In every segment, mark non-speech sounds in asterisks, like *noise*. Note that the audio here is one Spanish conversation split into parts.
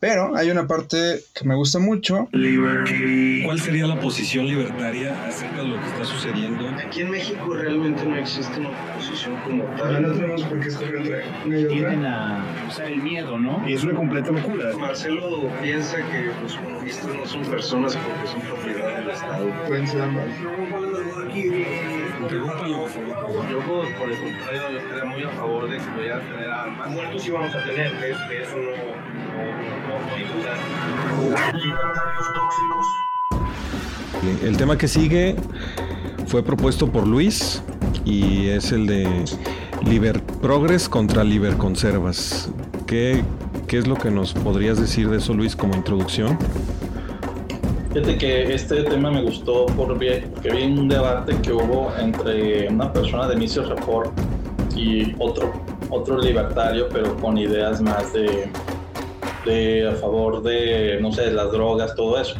Pero hay una parte que me gusta mucho. ¿Cuál sería la posición libertaria acerca de lo que está sucediendo? Aquí en México realmente no existe una posición como tal. No tenemos por qué escoger entre una y otra. Tienen a, o sea, el miedo, ¿no? Y es una completa locura. Marcelo piensa que los comunistas no son personas porque son propiedad del Estado. Pueden ser ambas. Interrúmpalo, por favor. Yo, por por el contrario, yo estaría muy a favor de que pudieran tener armas. Muertos sí vamos a tener, que, que eso no, tóxicos. El tema que sigue fue propuesto por Luis y es el de Liber Progress contra Liber Conservas. ¿Qué, ¿Qué es lo que nos podrías decir de eso, Luis, como introducción? Fíjate que este tema me gustó porque vi un debate que hubo entre una persona de Mission Report y otro, otro libertario, pero con ideas más de, de a favor de, no sé, las drogas, todo eso.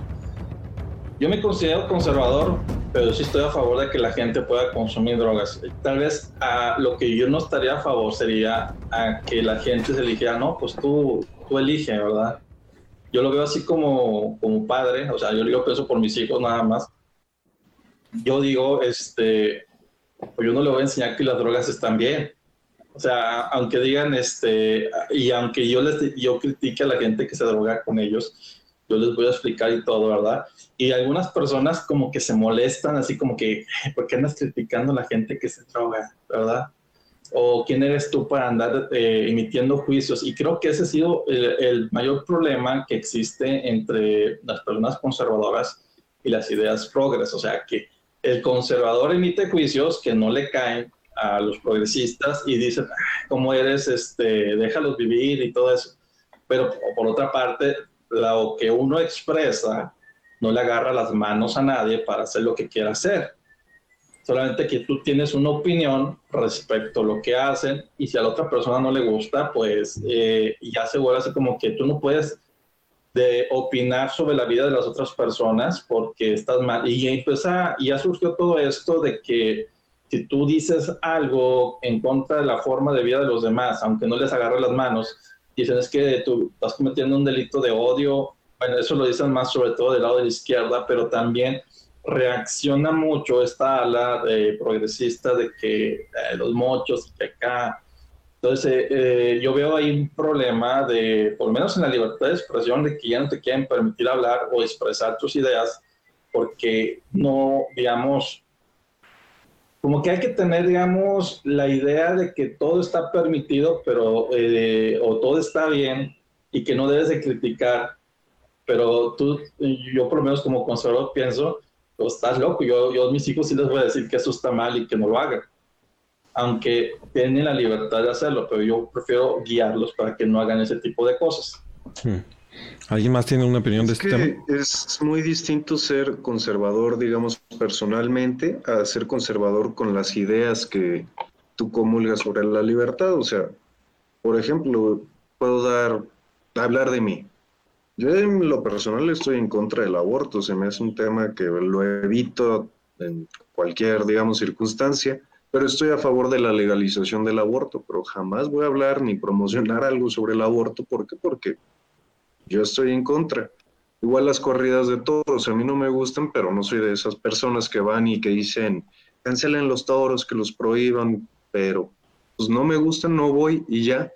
Yo me considero conservador, pero sí estoy a favor de que la gente pueda consumir drogas. Tal vez a lo que yo no estaría a favor sería a que la gente se eligiera, no, pues tú, tú elige, ¿verdad? Yo lo veo así como, como padre, o sea, yo, yo pienso por mis hijos nada más. Yo digo, este, pues yo no le voy a enseñar que las drogas están bien. O sea, aunque digan, este, y aunque yo les yo critique a la gente que se droga con ellos, yo les voy a explicar y todo, ¿verdad? Y algunas personas como que se molestan, así como que, ¿por qué andas criticando a la gente que se droga, verdad? O quién eres tú para andar eh, emitiendo juicios. Y creo que ese ha sido el, el, mayor problema que existe entre las personas conservadoras y las ideas progres. O sea, que el conservador emite juicios que no le caen a los progresistas y dicen, ¿cómo eres? Este, déjalos vivir y todo eso. Pero por otra parte, lo que uno expresa no le agarra las manos a nadie para hacer lo que quiera hacer solamente que tú tienes una opinión respecto a lo que hacen y si a la otra persona no le gusta, pues eh, ya se vuelve así como que tú no puedes de opinar sobre la vida de las otras personas porque estás mal. Y empieza, y ya surgió todo esto de que si tú dices algo en contra de la forma de vida de los demás, aunque no les agarre las manos, dicen es que tú estás cometiendo un delito de odio. Bueno, eso lo dicen más sobre todo del lado de la izquierda, pero también reacciona mucho esta ala de progresista de que eh, los mochos, que acá. Entonces, eh, yo veo ahí un problema de, por lo menos en la libertad de expresión, de que ya no te quieren permitir hablar o expresar tus ideas, porque no, digamos, como que hay que tener, digamos, la idea de que todo está permitido, pero, eh, o todo está bien, y que no debes de criticar, pero tú, yo por lo menos como conservador pienso, pues, estás loco, yo, yo a mis hijos sí les voy a decir que eso está mal y que no lo hagan. Aunque tienen la libertad de hacerlo, pero yo prefiero guiarlos para que no hagan ese tipo de cosas. Hmm. ¿Alguien más tiene una opinión de Es este tema? es muy distinto ser conservador, digamos, personalmente, a ser conservador con las ideas que tú comulgas sobre la libertad. O sea, por ejemplo, puedo dar, hablar de mí. Yo en lo personal estoy en contra del aborto, se me hace un tema que lo evito en cualquier, digamos, circunstancia, pero estoy a favor de la legalización del aborto, pero jamás voy a hablar ni promocionar algo sobre el aborto, ¿por qué? Porque yo estoy en contra. Igual las corridas de toros, a mí no me gustan, pero no soy de esas personas que van y que dicen, cancelen los toros, que los prohíban, pero pues no me gustan, no voy y ya.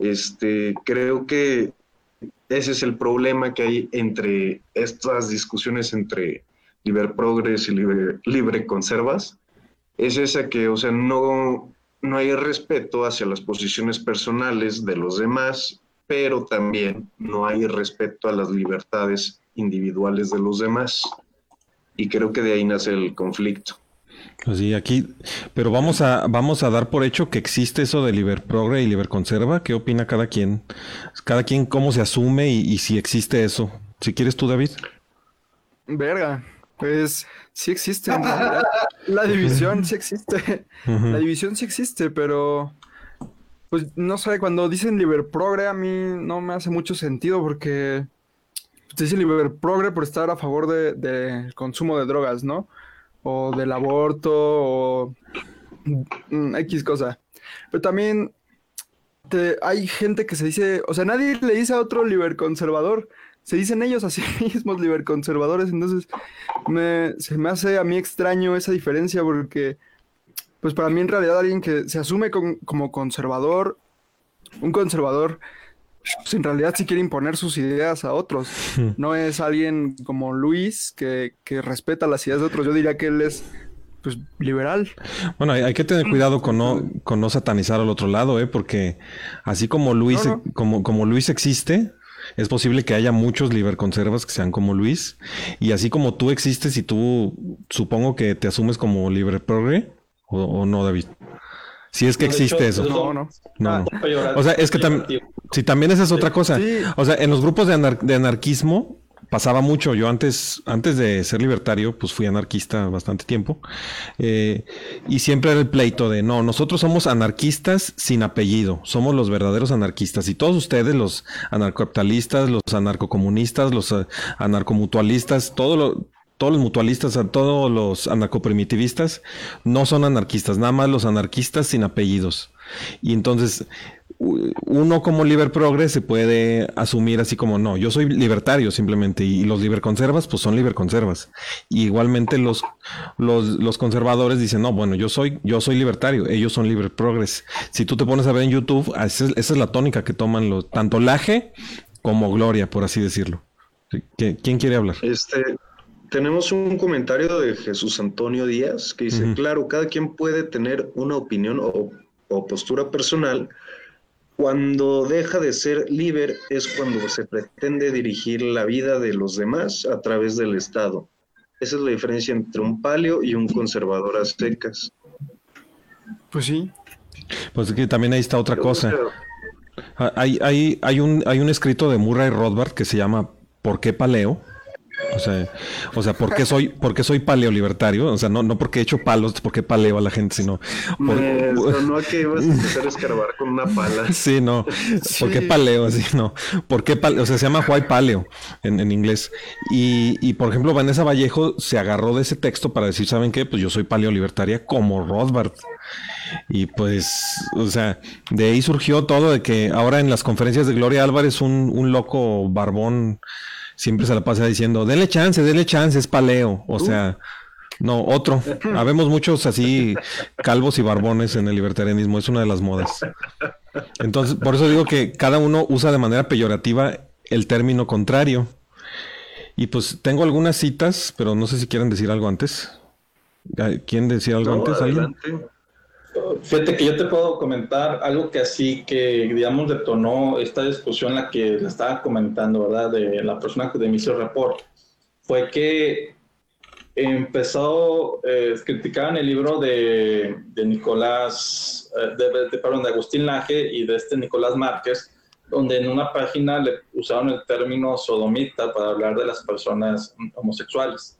Este, creo que ese es el problema que hay entre estas discusiones entre Liber Progress y Libre, libre Conservas. Es esa que, o sea, no, no hay respeto hacia las posiciones personales de los demás, pero también no hay respeto a las libertades individuales de los demás. Y creo que de ahí nace el conflicto. Pues sí, aquí, pero vamos a, vamos a dar por hecho que existe eso de Liber Progre y Liber Conserva. ¿Qué opina cada quien? Cada quien cómo se asume y, y si existe eso. Si quieres tú, David. Verga, pues sí existe. ¿no? *laughs* La, la división sí existe. La división sí existe, pero pues no sé, cuando dicen Liber Progre a mí no me hace mucho sentido porque pues, dicen Liber Progre por estar a favor de- del consumo de drogas, ¿no? O del aborto o mm, X cosa. Pero también hay gente que se dice, o sea, nadie le dice a otro liberconservador, se dicen ellos a sí *laughs* mismos liberconservadores, entonces me, se me hace a mí extraño esa diferencia porque, pues para mí en realidad alguien que se asume con- como conservador, un conservador, pues en realidad sí quiere imponer sus ideas a otros, no es alguien como Luis que, que respeta las ideas de otros, yo diría que él es, pues, liberal. Bueno, hay, hay que tener cuidado con no, con no satanizar al otro lado, ¿eh? Porque así como Luis, No, no. Como, como Luis existe, es posible que haya muchos liberconservas que sean como Luis. Y así como tú existes y tú supongo que te asumes como libre progre, o, o no, David. Si es que hecho, existe eso. es No, no. No. O sea, es que también... Sí, también esa es otra cosa. Sí. O sea, en los grupos de, anar- de anarquismo pasaba mucho. Yo antes, antes de ser libertario, pues fui anarquista bastante tiempo. Eh, y siempre era el pleito de, no, nosotros somos anarquistas sin apellido. Somos los verdaderos anarquistas. Y todos ustedes, los anarcocapitalistas, los anarcocomunistas, los eh, anarcomutualistas, todo lo- todos los mutualistas, a todos los anarcoprimitivistas, no son anarquistas, nada más los anarquistas sin apellidos. Y entonces, uno como liber progres se puede asumir así como, no, yo soy libertario simplemente, y los liberconservas, pues son liberconservas. Y igualmente los, los, conservadores dicen, no, bueno, yo soy, yo soy libertario, ellos son liber progres. Si tú te pones a ver en YouTube, esa es, esa es la tónica que toman los, tanto Laje como Gloria, por así decirlo. ¿Qui- ¿Quién quiere hablar? Este, tenemos un comentario de Jesús Antonio Díaz que dice, claro, cada quien puede tener una opinión o, o postura personal. Cuando deja de ser líder es cuando se pretende dirigir la vida de los demás a través del Estado. Esa es la diferencia entre un palio y un conservador a secas. Pues sí. Pues que también ahí está otra cosa. Ah, Hay, hay, hay, un, hay un escrito de Murray Rothbard que se llama ¿Por qué paleo? O sea, o sea, ¿por qué soy, por qué soy paleolibertario? O sea, no, no porque he hecho palos, porque paleo a la gente, sino por- Me sonó a *laughs* que ibas a empezar a escarbar con una pala. *laughs* Sí, no. ¿Por qué Sí. paleo? Así, no. ¿Por qué paleo? O sea, se llama Why Paleo en, en inglés. Y, y, por ejemplo, Vanessa Vallejo se agarró de ese texto para decir, ¿saben qué? Pues yo soy paleolibertaria como Rothbard. Y pues, o sea, de ahí surgió todo de que ahora en las conferencias de Gloria Álvarez, un, un loco barbón siempre se la pasa diciendo, denle chance, denle chance, es paleo. O sea, no, otro. Habemos muchos así calvos y barbones en el libertarianismo, es una de las modas. Entonces, por eso digo que cada uno usa de manera peyorativa el término contrario. Y pues tengo algunas citas, pero no sé si quieren decir algo antes. ¿Quieren decir algo No, antes? ¿Alguien? Fíjate que yo te puedo comentar algo que así que, digamos, detonó esta discusión la que le estaba comentando, ¿verdad? De la persona que de inicio report. Fue que empezó, eh, criticaban el libro de, de Nicolás, eh, de, de- perdón, de Agustín Laje y de este Nicolás Márquez, donde en una página le usaron el término sodomita para hablar de las personas homosexuales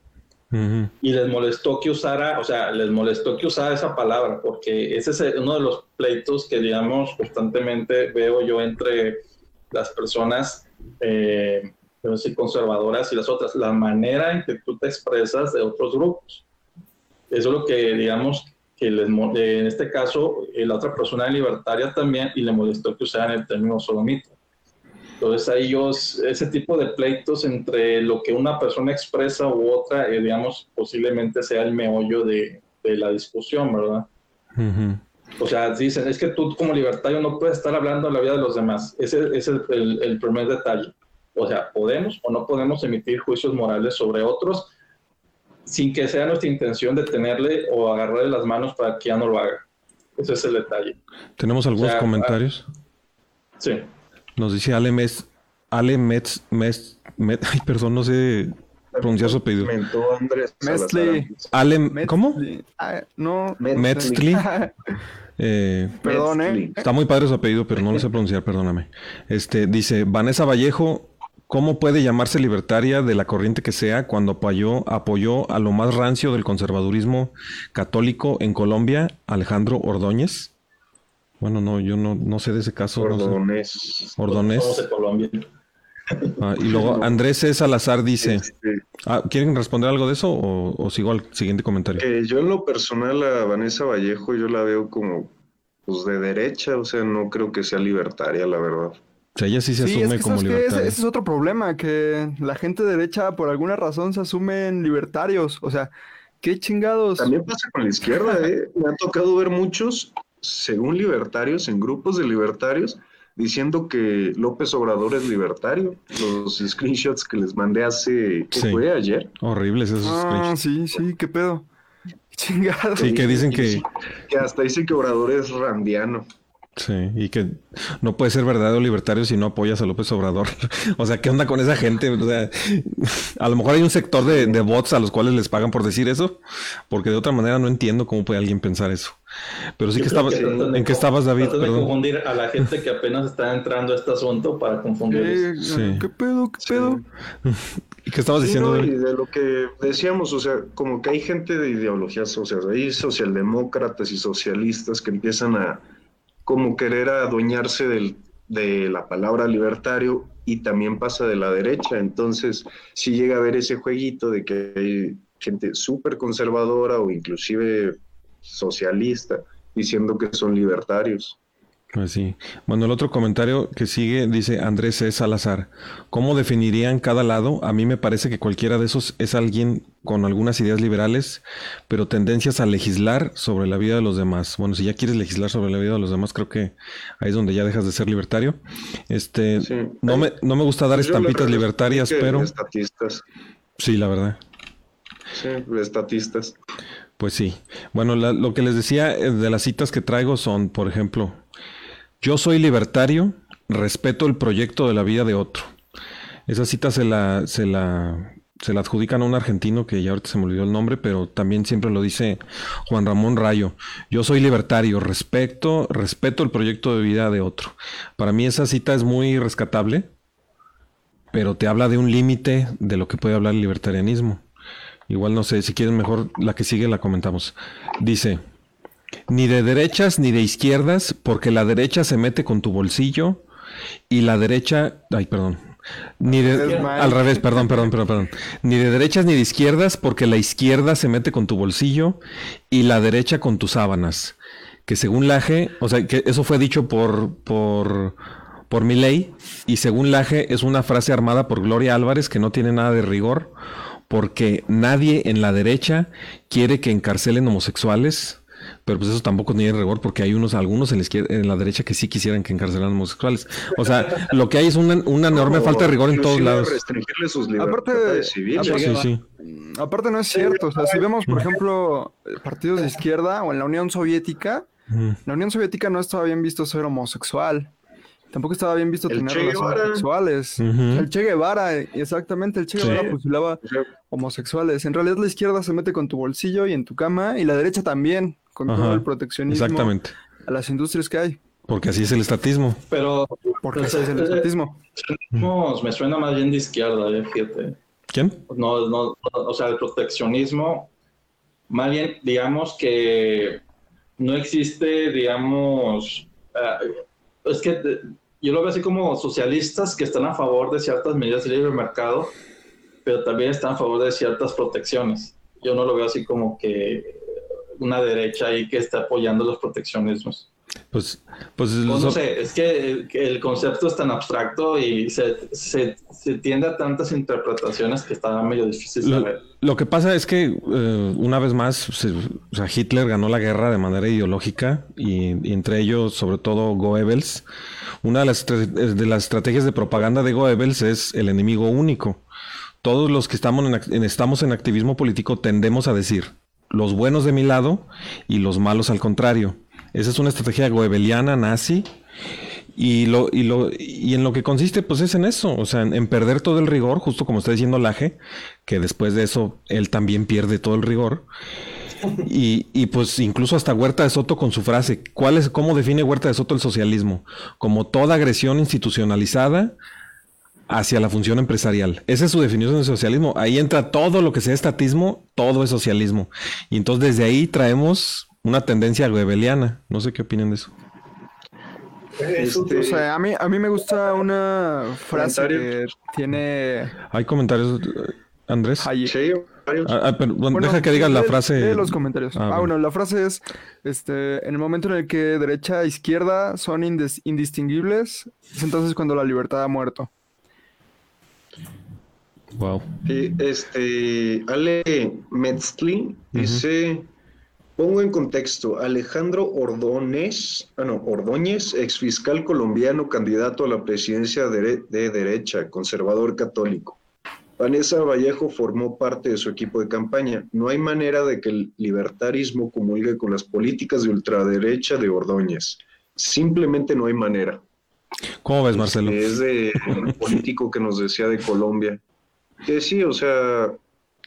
Ujú. y les molestó que usara, o sea, les molestó que usara esa palabra, porque ese es uno de los pleitos que, digamos, constantemente veo yo entre las personas, eh, decir, conservadoras y las otras, la manera en que tú te expresas de otros grupos. Eso es lo que, digamos, que les, en este caso, eh, la otra persona libertaria también, y le molestó que usaran el término sodomita. Entonces ahí yo, ese tipo de pleitos entre lo que una persona expresa u otra, eh, digamos, posiblemente sea el meollo de, de la discusión, ¿verdad? Ujú. O sea, dicen, es que tú como libertario no puedes estar hablando de la vida de los demás. Ese, ese es el, el- primer detalle. O sea, podemos o no podemos emitir juicios morales sobre otros sin que sea nuestra intención de tenerle o agarrarle las manos para que ya no lo haga. Ese es el detalle. Tenemos algunos O sea, comentarios. Sí. Nos dice Ale Mes, Ale Metz, Metz, Met- *laughs* ay, perdón, no sé pronunciar su apellido. Mestle. Salazar. Ale, Metzli. ¿cómo? Ah, no. Metzli. *laughs* Eh, Perdón, ¿eh? Metzli. Está muy padre su apellido, pero no lo sé pronunciar, perdóname. Este, dice, Vanessa Vallejo, ¿cómo puede llamarse libertaria de la corriente que sea cuando apoyó, apoyó a lo más rancio del conservadurismo católico en Colombia, Alejandro Ordóñez? Bueno, no, yo no, no sé de ese caso. no sé. Ordonés. Colombia. Ah, y luego *laughs* Andrés C. Salazar dice, Este, ah, ¿quieren responder algo de eso o, o sigo al siguiente comentario? que yo en lo personal a Vanessa Vallejo yo la veo como pues de derecha, o sea, no creo que sea libertaria, la verdad. O sea, ella sí se Sí, es asume que como ¿sabes qué? Ese, libertaria. ese es otro problema, que la gente derecha por alguna razón se asumen libertarios. O sea, qué chingados. También pasa con la izquierda, ¿eh? *laughs* Me ha tocado ver muchos, según libertarios, en grupos de libertarios, diciendo que López Obrador es libertario. Los screenshots que les mandé hace, ¿qué Sí. fue? Ayer. Horribles esos Ah, screenshots. sí, sí, qué pedo. *laughs* Qué chingados. Sí, que dicen que, Que hasta dice que Obrador es randiano. Sí, y que no puede ser verdadero libertario si no apoyas a López Obrador. *laughs* O sea, ¿qué onda con esa gente? O sea, a lo mejor hay un sector de, de bots a los cuales les pagan por decir eso, porque de otra manera no entiendo cómo puede alguien pensar eso. Pero sí Yo que estabas, que tratan de ¿en qué estabas, David? de confundir a la gente que apenas está entrando a este asunto para confundirlos. ¿Qué, Sí. ¿Qué pedo? ¿Qué pedo? *laughs* ¿Y qué estabas Sí, diciendo, no, y de lo que decíamos, o sea, como que hay gente de ideologías, o sea, hay socialdemócratas y socialistas que empiezan a como querer adueñarse del, de la palabra libertario y también pasa de la derecha. Entonces, sí llega a haber ese jueguito de que hay gente súper conservadora o inclusive socialista diciendo que son libertarios. Pues. Bueno, el otro comentario que sigue dice Andrés C. Salazar. ¿Cómo definirían cada lado? A mí me parece que cualquiera de esos es alguien con algunas ideas liberales, pero tendencias a legislar sobre la vida de los demás. Bueno, si ya quieres legislar sobre la vida de los demás, creo que ahí es donde ya dejas de ser libertario. Este, Sí. no me, no me gusta dar la estampitas libertarias, es que pero Estatistas, sí, la verdad. sí, estatistas. Pues sí. Bueno, la- lo que les decía eh, de las citas que traigo son, por ejemplo, yo soy libertario, respeto el proyecto de la vida de otro. Esa cita se la, se la, se la adjudican a un argentino que ya ahorita se me olvidó el nombre, pero también siempre lo dice Juan Ramón Rayo. Yo soy libertario, respeto, respeto el proyecto de vida de otro. Para mí esa cita es muy rescatable, pero te habla de un límite de lo que puede hablar el libertarianismo. Igual no sé, si quieren mejor la que sigue la comentamos. Dice, ni de derechas ni de izquierdas, porque la derecha se mete con tu bolsillo y la derecha, ay, perdón. Ni de, al revés, perdón, perdón, perdón, perdón. Ni de derechas ni de izquierdas, porque la izquierda se mete con tu bolsillo y la derecha con tus sábanas. Que según Laje, o sea, que eso fue dicho por, por, por Milei, y según Laje es una frase armada por Gloria Álvarez que no tiene nada de rigor, porque nadie en la derecha quiere que encarcelen homosexuales. Pero pues eso tampoco tiene rigor porque hay unos, algunos en la, izquierda, en la derecha que sí quisieran que encarcelaran homosexuales. O sea, lo que hay es una, una enorme falta de rigor en todos lados. Restringirle sus Aparte- libertades civiles. aparte- Sí, sí. Aparte no es cierto, o sea, si vemos, por ejemplo, partidos de izquierda o en la Unión Soviética, la Unión Soviética no estaba bien visto ser homosexual. Tampoco estaba bien visto El tener relaciones. El Che Guevara, eh, exactamente, el Che Sí. Guevara postulaba O sea, homosexuales. En realidad la izquierda se mete con tu bolsillo y en tu cama, y la derecha también, con Ajá. todo el proteccionismo Exactamente. a las industrias que hay. Porque así es el estatismo. Pero Porque Pues, ese es el eh, estatismo. no, me suena más bien de izquierda, eh, fíjate. ¿Quién? No, no, no, o sea, el proteccionismo, más bien, digamos que no existe, digamos, ah, es que yo lo veo así como socialistas que están a favor de ciertas medidas de libre mercado, pero también están a favor de ciertas protecciones. Yo no lo veo así como que una derecha ahí que está apoyando los proteccionismos. Pues, pues, no sé, es que, que el concepto es tan abstracto y se, se, se tiende a tantas interpretaciones que está medio difícil Lo, saber. lo que pasa es que eh, una vez más, se- o sea, Hitler ganó la guerra de manera ideológica y, y entre ellos, sobre todo, Goebbels. Una de las, de las estrategias de propaganda de Goebbels es el enemigo único. Todos los que estamos en- estamos en activismo político tendemos a decir los buenos de mi lado y los malos al contrario. Esa es una estrategia goebbeliana, nazi, y, lo, y, lo, y en lo que consiste, pues es en eso, o sea, en, en perder todo el rigor, justo como está diciendo Laje, que después de eso él también pierde todo el rigor. *laughs* Y, y pues incluso hasta Huerta de Soto con su frase, ¿cuál es, ¿cómo define Huerta de Soto el socialismo? Como toda agresión institucionalizada hacia la función empresarial. Esa es su definición de socialismo. Ahí entra todo lo que sea estatismo, todo es socialismo. Y entonces desde ahí traemos una tendencia goebbeliana. No sé qué opinan de eso. este, O sea, a mí, a mí me gusta una frase Comentario. que tiene... Hay comentarios. Andrés. Hayek. Sí. Ah, ah, pero, bueno, Bueno, deja que digas la frase. lee los comentarios. Ah, Ah, bueno. bueno, la frase es, este, en el momento en el que derecha e izquierda son indistinguibles, es entonces cuando la libertad ha muerto. Wow. Sí, este, Ale Metzli dice, pongo en contexto, Alejandro Ordóñez, ah, no, Ordóñez, exfiscal colombiano, candidato a la presidencia de, de derecha, conservador católico. Vanessa Vallejo formó parte de su equipo de campaña. No hay manera de que el libertarismo comulgue con las políticas de ultraderecha de Ordóñez. Simplemente no hay manera. ¿Cómo ves, Marcelo? Es de un político que nos decía de Colombia. Que sí, o sea,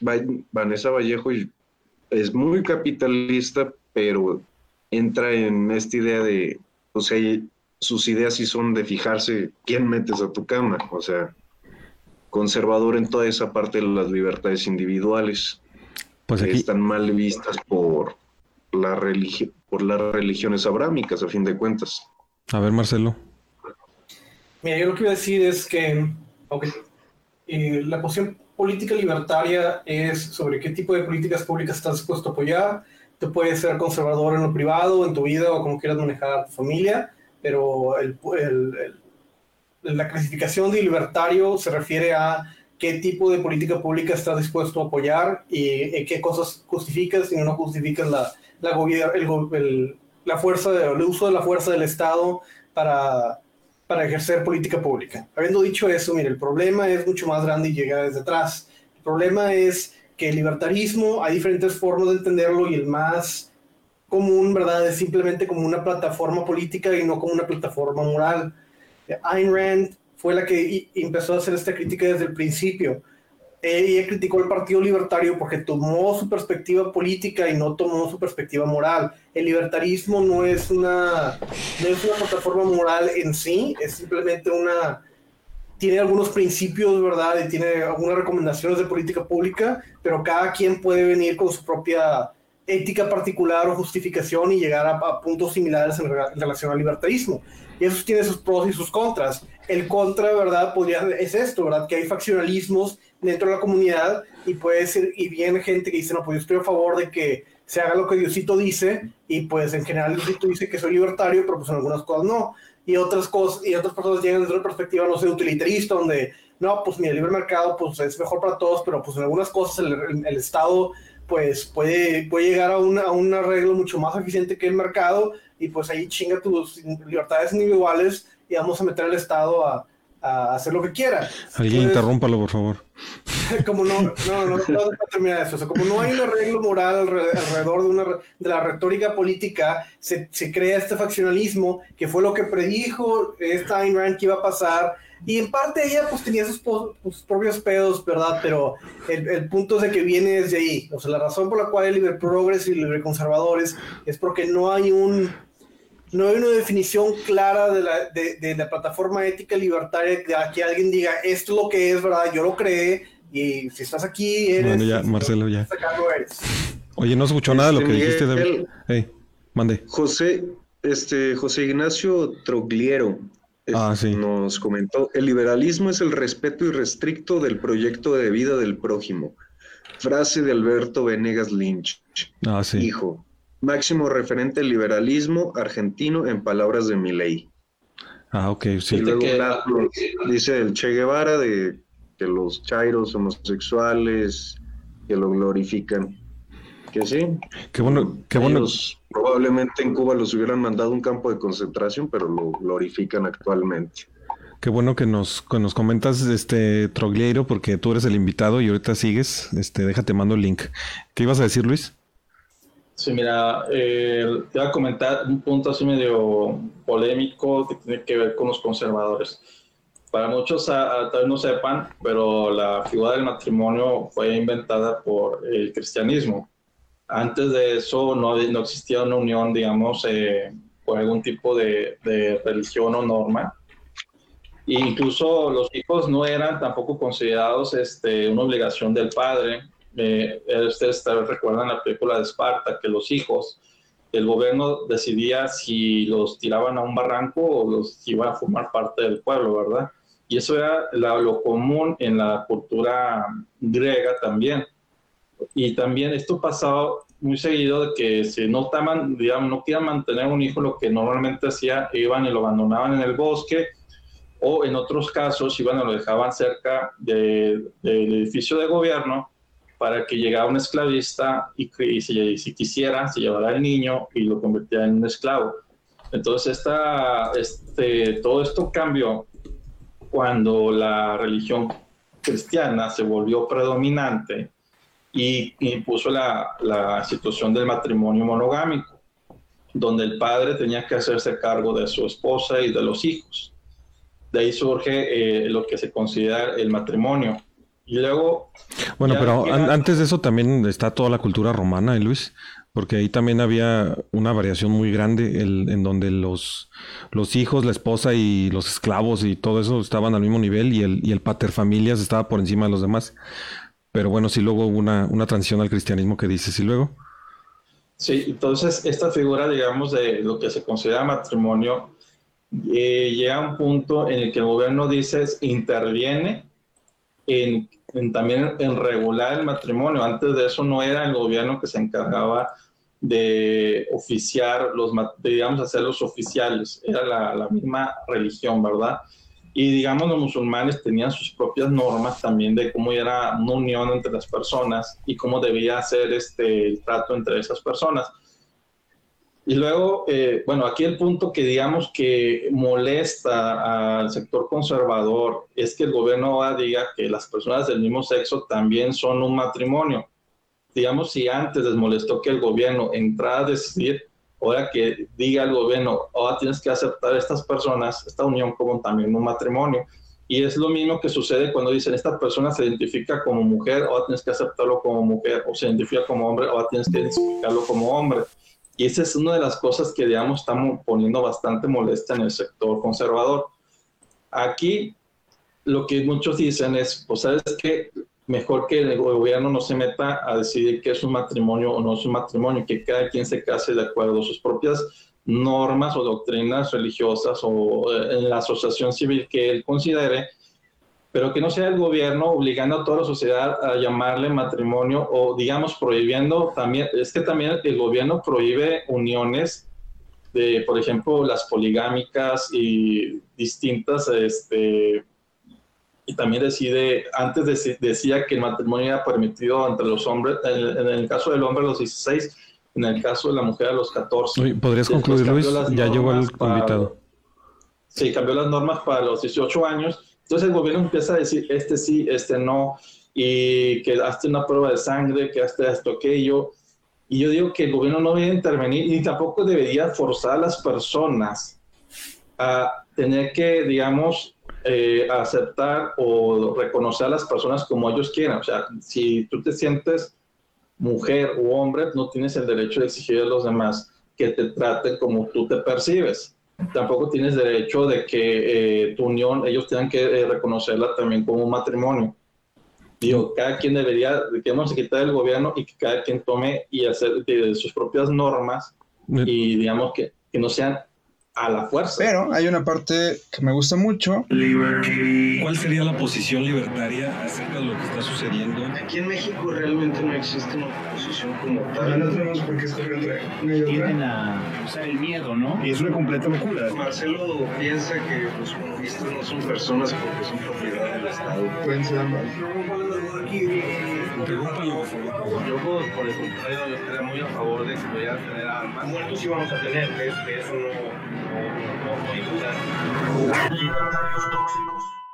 Va- Vanessa Vallejo es muy capitalista, pero entra en esta idea de, o sea, sus ideas sí son de fijarse quién metes a tu cama, o sea, conservador en toda esa parte de las libertades individuales, Pues que están mal vistas por, la religi- por las religiones abrámicas, a fin de cuentas. a ver, Marcelo. Mira, yo lo que iba a decir es que ok, eh, la posición política libertaria es sobre qué tipo de políticas públicas estás dispuesto a apoyar. Tú puedes ser conservador en lo privado, en tu vida o como quieras manejar a tu familia, pero la clasificación de libertario se refiere a qué tipo de política pública estás dispuesto a apoyar y qué cosas justificas y no justificas la, la, la fuerza, el uso de la fuerza del Estado para para ejercer política pública. Habiendo dicho eso, mire, el problema es mucho más grande y llega desde atrás. El problema es que el libertarismo, hay diferentes formas de entenderlo y el más común, ¿verdad? Es simplemente como una plataforma política y no como una plataforma moral. Ayn Rand fue la que empezó a hacer esta crítica desde el principio. Ella criticó al Partido Libertario porque tomó su perspectiva política y no tomó su perspectiva moral. El libertarismo no es una, no es una plataforma moral en sí, es simplemente una... Tiene algunos principios, ¿verdad? Y tiene algunas recomendaciones de política pública, pero cada quien puede venir con su propia ética particular o justificación y llegar a, a puntos similares en, rela- en relación al libertarismo. Y eso tiene sus pros y sus contras. El contra, ¿verdad? Podría, es esto, ¿verdad? Que hay faccionalismos dentro de la comunidad y puede ser, y viene gente que dice, no, pues yo estoy a favor de que se haga lo que Diosito dice, y pues en general Diosito dice que soy libertario, pero pues en algunas cosas no. Y otras cosas, y otras personas llegan desde una perspectiva, no sé, utilitarista, donde, no, pues mi libre mercado, pues es mejor para todos, pero pues en algunas cosas el, el- el Estado, pues puede, puede llegar a, una- a un arreglo mucho más eficiente que el mercado, y pues ahí chinga tus libertades individuales y vamos a meter al Estado a, a hacer lo que quiera. Alguien Entonces, interrúmpalo, por favor. *laughs* como no, no, no, no, terminar eso. O sea, como no hay un arreglo moral alre- alrededor de, una, de la retórica política, se, se crea este faccionalismo, que fue lo que predijo esta Ayn Rand que iba a pasar. Y en parte ella pues tenía sus, propios pedos, ¿verdad? Pero el, el punto es de que viene desde ahí. O sea, la razón por la cual hay libre progres y libre conservadores es porque no hay un no hay una definición clara de la, de, de la plataforma ética libertaria de que alguien diga esto es lo que es, ¿verdad? Yo lo creé y si estás aquí eres. Bueno, ya, si Marcelo, ya. acá, no eres. Oye, no escuchó nada de lo que Este, dijiste, David. Hey, mande. José, este, José Ignacio Trogliero es- Ah, sí. nos comentó, el liberalismo es el respeto irrestricto del proyecto de vida del prójimo. Frase de Alberto Venegas Lynch. Ah, sí. Hijo, máximo referente al liberalismo argentino en palabras de Milei. Ah, ok, Y sí. luego que- dice el Che Guevara de que los chairos homosexuales que lo glorifican. Que sí. Qué bueno, qué bueno. Ellos probablemente en Cuba los hubieran mandado a un campo de concentración, pero lo glorifican actualmente. Qué bueno que nos, que nos comentas, este Troglieiro, porque tú eres el invitado y ahorita sigues. Este, déjate mando el link. ¿Qué ibas a decir, Luis? Sí, mira, eh, te voy a comentar un punto así medio polémico que tiene que ver con los conservadores. Para muchos a- a- tal vez no sepan, pero la figura del matrimonio fue inventada por el cristianismo. Antes de eso no, no existía una unión, digamos, eh, por algún tipo de, de religión o norma. E incluso los hijos no eran tampoco considerados este, una obligación del padre. Eh, ustedes tal vez recuerdan la película de Esparta, que los hijos, el gobierno decidía si los tiraban a un barranco o los iban a formar parte del pueblo, ¿verdad? Y eso era lo común en la cultura griega también. Y también esto pasaba muy seguido de que si no, estaban, digamos, no querían mantener un hijo, lo que normalmente hacía, iban y lo abandonaban en el bosque o en otros casos iban y lo dejaban cerca del edificio de gobierno para que llegara un esclavista y, si, si, quisiera se llevara al niño y lo convirtiera en un esclavo. Entonces este, todo esto cambió cuando la religión cristiana se volvió predominante y impuso la, la situación del matrimonio monogámico, donde el padre tenía que hacerse cargo de su esposa y de los hijos. De ahí surge eh, lo que se considera el matrimonio. Y luego... Bueno, pero antes de eso también está toda la cultura romana, ¿eh, Luis? Porque ahí también había una variación muy grande en donde los, los hijos, la esposa y los esclavos y todo eso estaban al mismo nivel y el, y el paterfamilias estaba por encima de los demás. Pero bueno, sí luego hubo una, una transición al cristianismo que dices, ¿y luego? Sí, entonces esta figura, digamos, de lo que se considera matrimonio, eh, llega a un punto en el que el gobierno dice, interviene en, también en regular el matrimonio. Antes de eso no era el gobierno que se encargaba de oficiar los, digamos, hacerlos oficiales, era la, misma religión, ¿verdad? Y digamos, los musulmanes tenían sus propias normas también de cómo era una unión entre las personas y cómo debía ser este, el trato entre esas personas. Y luego, eh, bueno, aquí el punto que digamos que molesta al sector conservador es que el gobierno diga que las personas del mismo sexo también son un matrimonio. Digamos, si antes les molestó que el gobierno entrara a decidir, ahora que diga el gobierno, ahora tienes que aceptar a estas personas, esta unión como también un matrimonio. Y es lo mismo que sucede cuando dicen, esta persona se identifica como mujer, ahora tienes que aceptarlo como mujer, o se identifica como hombre, ahora tienes que identificarlo como hombre. Y esa es una de las cosas que, digamos, estamos poniendo bastante molesta en el sector conservador. Aquí lo que muchos dicen es, pues, ¿sabes qué? mejor que el gobierno no se meta a decidir qué es un matrimonio o no es un matrimonio, que cada quien se case de acuerdo a sus propias normas o doctrinas religiosas o eh, en la asociación civil que él considere, pero que no sea el gobierno obligando a toda la sociedad a llamarle matrimonio o digamos prohibiendo también, es que también el gobierno prohíbe uniones de, por ejemplo, las poligámicas y distintas este, y también decide, antes decía que el matrimonio era permitido entre los hombres, en, el caso del hombre a los 16, en el caso de la mujer a los 14. ¿Podrías concluir, Luis? Ya llegó el invitado. Sí, cambió las normas para los 18 años. Entonces el gobierno empieza a decir, este sí, este no, y que hazte una prueba de sangre, que hazte esto, aquello. Y yo digo que el gobierno no debe intervenir, ni tampoco debería forzar a las personas a tener que, digamos, eh, aceptar o reconocer a las personas como ellos quieran. O sea, si tú te sientes mujer o hombre, no tienes el derecho de exigir a los demás que te traten como tú te percibes. Tampoco tienes derecho de que eh, tu unión, ellos tengan que eh, reconocerla también como un matrimonio. Digo, cada quien debería, a quitar el gobierno y que cada quien tome y hacer sus propias normas y digamos que, que no sean a la fuerza. Pero hay una parte que me gusta mucho. ¿Cuál sería la posición libertaria acerca de lo que está sucediendo? Aquí en México realmente no existe una posición como tal. No tenemos por qué entre Tienen a, o sea, el miedo, ¿no? Y es una completa locura. Marcelo piensa que los comunistas no son personas porque son propiedad del Estado. Pueden ser ambas. Yo, por el contrario, yo estaría muy a favor de que pudieran tener armas. Muertos sí vamos a tener, que, eso no, no, no, no hay duda. Libertarios tóxicos.